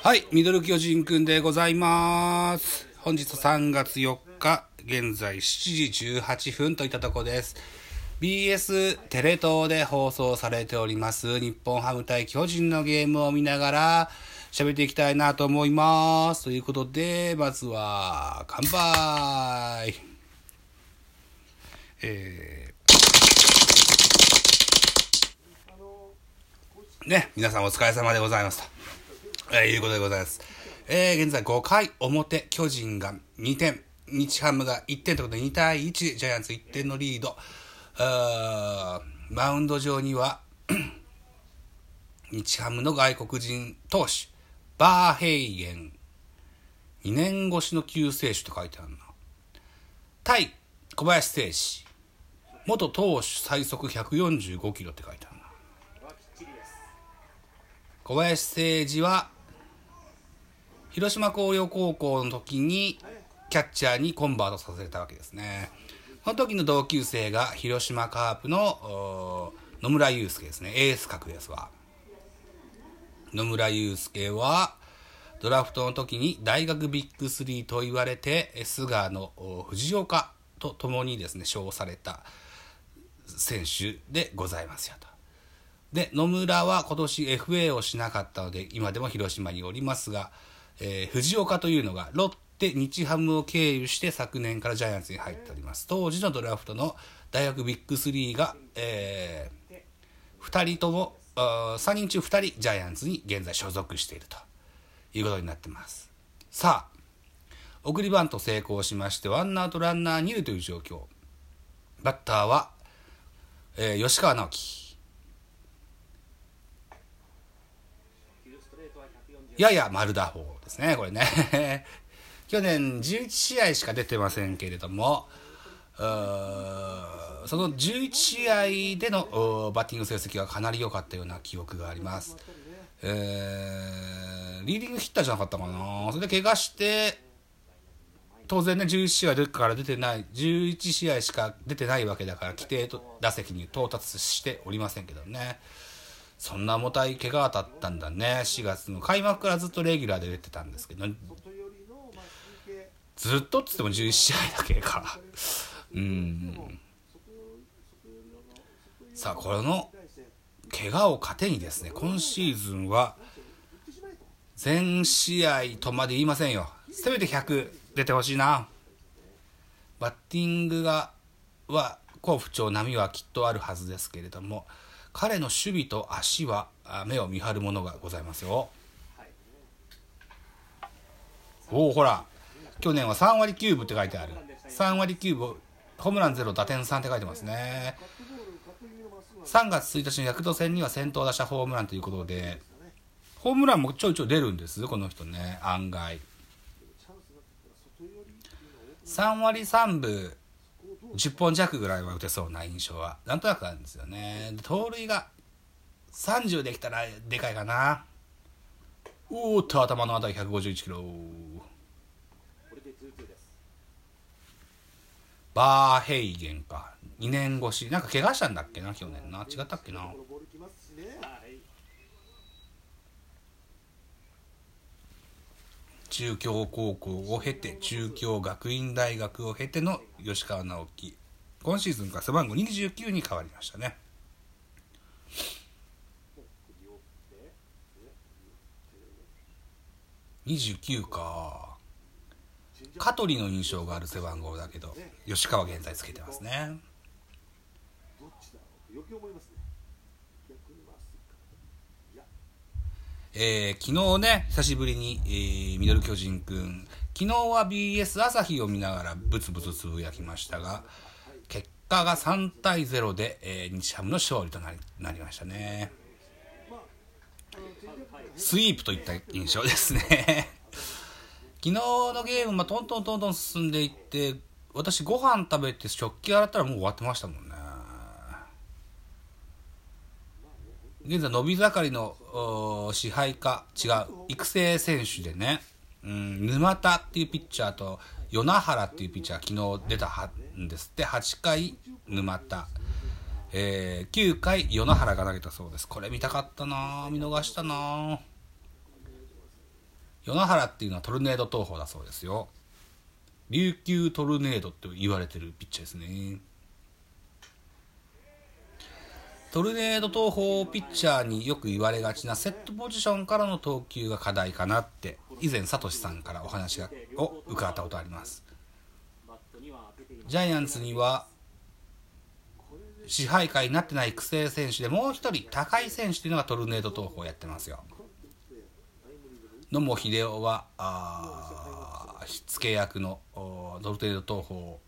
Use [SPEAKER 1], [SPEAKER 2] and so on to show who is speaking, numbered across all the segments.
[SPEAKER 1] はい、ミドル巨人くんでございます。本日3月4日、現在7時18分といったとこです。BS テレ東で放送されております、日本ハム対巨人のゲームを見ながら喋っていきたいなと思います。ということで、まずは、乾杯えー、ね、皆さんお疲れ様でございますと。えー、いうことでございます。えー、現在5回表、巨人が2点、日ハムが1点ということで2対1、ジャイアンツ1点のリード。ーマウンド上には、日ハムの外国人投手、バーヘイゲン。2年越しの救世主と書いてあるな。対小林誠司。元投手最速145キロって書いてあるな。小林誠司は、広島工業高校の時にキャッチャーにコンバートさせたわけですね。その時の同級生が広島カープの野村祐介ですね。エース格ですわ。野村祐介はドラフトの時に大学ビッグスリーと言われて菅野藤岡と共にですね称された選手でございますよと。で野村は今年 FA をしなかったので今でも広島におりますが、えー、藤岡というのがロッテ日ハムを経由して昨年からジャイアンツに入っております。当時のドラフトの大学ビッグ3が、えー、2人とも3人中2人ジャイアンツに現在所属しているということになってます。さあ送りバント成功しましてワンアウトランナー2塁という状況。バッターは、えー、吉川直樹。やや丸打法。ですね、これね。去年11試合しか出てませんけれども、その11試合でのバッティング成績がかなり良かったような記憶があります。えー、リーディングヒッターじゃなかったかな。それで怪我して、当然ね、11試合から出てない、11試合しか出てないわけだから、規定打席に到達しておりませんけどね。そんな重たい怪我だったんだね。4月の開幕からずっとレギュラーで出てたんですけど、ずっとっつっても11試合だけか。うん。さあ、この怪我を糧にですね、今シーズンは全試合とまで言いませんよ。せめて100出てほしいな。バッティングが、は、好不調、波はきっとあるはずですけれども、彼の守備と足は目を見張るものがございますよ。おおほら。去年は3割9分って書いてある。3割9分ホームラン0打点3って書いてますね。3月1日のヤクルト戦には先頭打者ホームランということでホームランもちょいちょい出るんですこの人ね案外。3割3分10本弱ぐらいは打てそうな印象はなんとなくあるんですよね。盗塁が30できたらでかいかな。おーっと頭のあたり151キロ。バーヘイゲンか。2年越し。なんか怪我したんだっけな去年な。違ったっけな。中京高校を経て中京学院大学を経ての吉川直樹今シーズンから背番号29に変わりましたね。29か。香取の印象がある背番号だけど吉川現在つけてますね。えー、昨日ね久しぶりに、えー、ミドル巨人くん。昨日は BS 朝日を見ながらブツブツつぶやきましたが結果が3対0で、えー、日ハムの勝利となりなりましたね。スイープといった印象ですね。昨日のゲーム、まあ、トントントントン進んでいって私ご飯食べて食器洗ったらもう終わってましたもんね。現在伸び盛りの支配下違う育成選手でね、うん、沼田っていうピッチャーと与那原っていうピッチャー昨日出たんですって8回沼田、えー、9回与那原が投げたそうです。これ見たかったな見逃したな与那原っていうのはトルネード投法だそうですよ。琉球トルネードって言われてるピッチャーですね。トルネード投法ピッチャーによく言われがちなセットポジションからの投球が課題かなって以前サトシさんからお話を伺ったことあります。ジャイアンツには支配下になってない育成選手でもう一人高い選手というのがトルネード投法をやってますよ。野茂英雄はあしつけ役のトルネード投法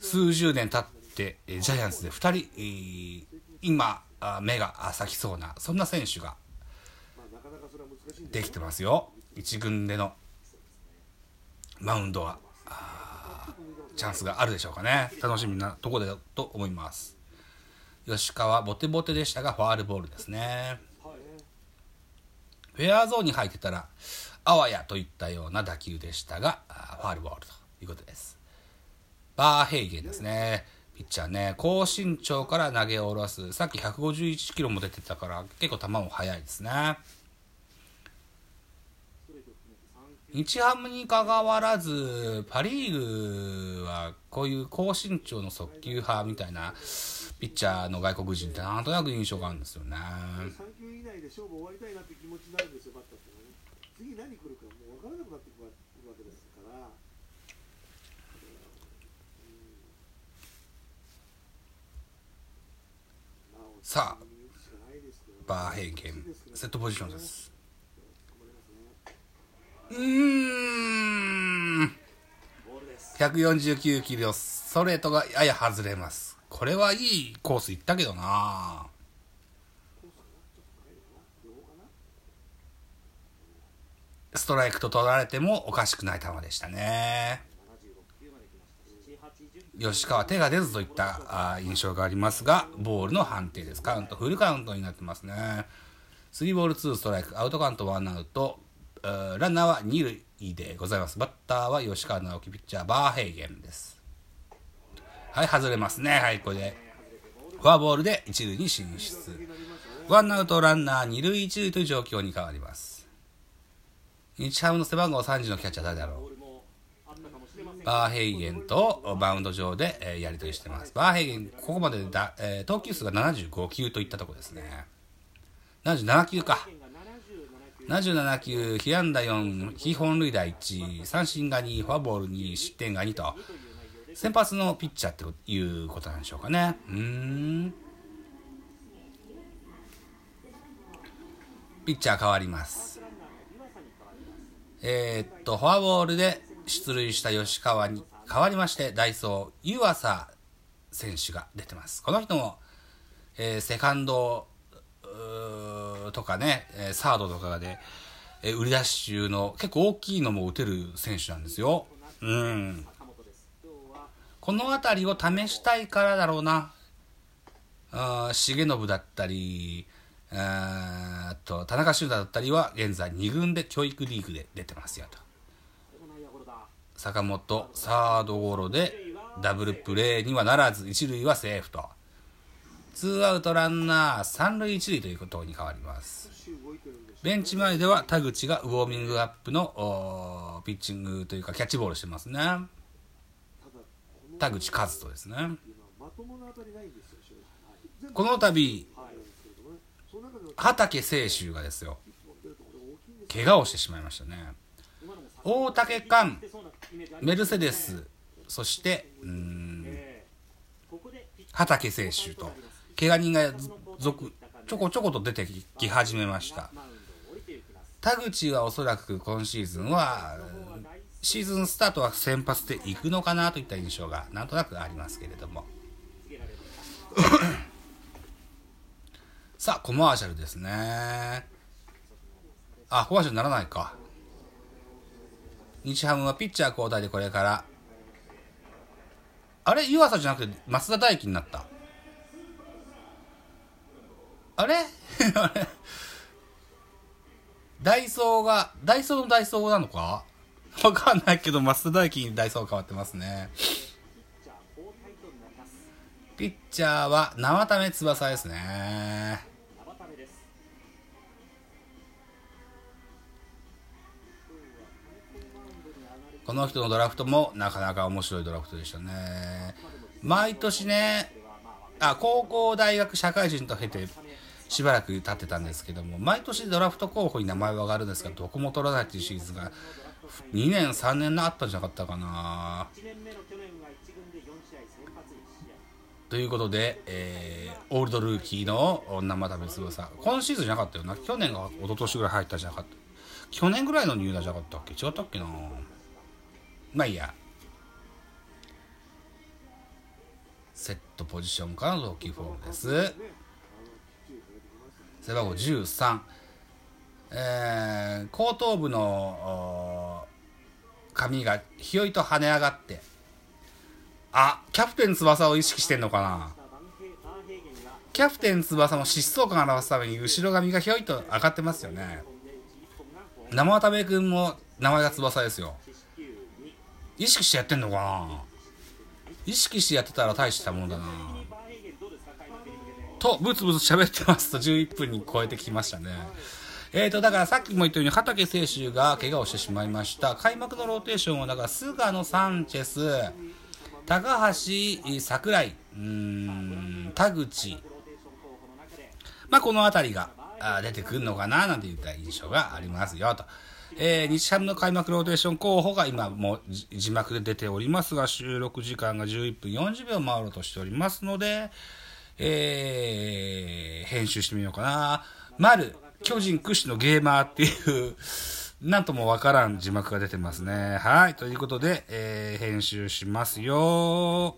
[SPEAKER 1] 数十年経ってジャイアンツで2人今目が咲きそうなそんな選手ができてますよ。1軍でのマウンドはチャンスがあるでしょうかね。楽しみなところだと思います。吉川ボテボテでしたがファールボールですね。フェアゾーンに入ってたらあわやといったような打球でしたがファールボールということです。バーヘイゲンですね。ピッチャーね。高身長から投げ下ろす。さっき151キロも出てたから結構球も速いですね。日ハムにかかわらずパ・リーグはこういう高身長の速球派みたいなピッチャーの外国人ってなんとなく印象があるんですよね。3球以内で勝負終わりたいなって気持ちになるんですよバッターってね。次何来るかもう分からなくなってくるわけですから。さあバーヘイゲンセットポジションです。うーん。149キロ、ストレートがやや外れます。これはいいコース行ったけどなストライクと取られてもおかしくない球でしたね。吉川手が出ずといったあ印象がありますが、ボールの判定です。カウント、フルカウントになってますね。3ボール2ストライク、アウトカウント1アウト、ランナーは2塁でございます。バッターは吉川直樹、ピッチャー、バーヘイゲンです。はい、外れますね。はい、これで。フォアボールで1塁に進出。ワンアウトランナー2塁1塁という状況に変わります。日ハムの背番号30のキャッチャー誰だろう？バーヘイゲンとバウンド上で、えー、やり取りしてます。バーヘイゲン、ここまでだ、えー、投球数が75球といったところですね。77球か。77球、被安打4、被本塁打1、三振が2、フォアボール2、失点が2と、先発のピッチャーっていうことなんでしょうかね。うん。ピッチャー変わります。えー、っと、フォアボールで出塁した吉川に変わりまして、ダイソー、湯浅選手が出てます。この人も、えー、セカンドとかね、サードとかで、え売り出し中の結構大きいのも打てる選手なんですよ。うん。この辺りを試したいからだろうな。あ重信だったり、あと田中修太だったりは現在2軍で教育リーグで出てますよと。坂本、サードゴロでダブルプレーにはならず、一塁はセーフと。ツーアウトランナー三塁一塁ということに変わります。ベンチ前では田口がウォーミングアップのピッチングというかキャッチボールしてますね。田口和人ですね。この度畠清舟がですよ怪我をしてしまいましたね。大竹寛メルセデス。そしてうん。畠清舟と。怪我人が続ちょこちょこと出てき始めました。田口はおそらく今シーズンはシーズンスタートは先発でいくのかなといった印象がなんとなくありますけれども。さあコマーシャルですね。あコマーシャルならないか日ハムはピッチャー交代でこれから。あれ？湯浅じゃなくて増田大輝になった？あれ？あれ？ダイソーが、ダイソーのダイソーなのか？わかんないけど、増田大輝にダイソー変わってますね。ピッチャーは生田目翼ですね。この人のドラフトもなかなか面白いドラフトでしたね。毎年ね、あ、高校、大学、社会人と経て、しばらく経ってたんですけども、毎年ドラフト候補に名前は上がるんですが、どこも取らないっていうシリーズが、2年、3年のあったんじゃなかったかな。ということで、えー、オールドルーキーの生田別さ今シーズンじゃなかったよな。去年が一昨年ぐらい入ったじゃなかった。去年ぐらいの入団じゃなかったっけ？違ったっけなまあいいや。セットポジションからの投球フォームです。背番号13。えー、後頭部の髪がひよいと跳ね上がって、あ、キャプテン翼を意識してんのかなキャプテン翼の疾走感を表すために後ろ髪がひょいと上がってますよね。生渡部君も名前が翼ですよ。意識してやってんのかな？意識してやってたら大したもんだなと、ブツブツ喋ってますと11分に超えてきましたね。えーと、だからさっきも言ったように、畠選手が怪我をしてしまいました。開幕のローテーションは、だから、菅野、サンチェス、高橋、櫻井、うん、田口、まあ、この辺りが出てくるのかな、なんて言った印象がありますよ、と。えー、日ハムの開幕ローテーション候補が今もう字幕で出ておりますが、収録時間が11分40秒回ろうとしておりますので、えー、編集してみようかな。丸、巨人屈指のゲーマーっていうなんともわからん字幕が出てますね。はい。ということで、えー、編集しますよ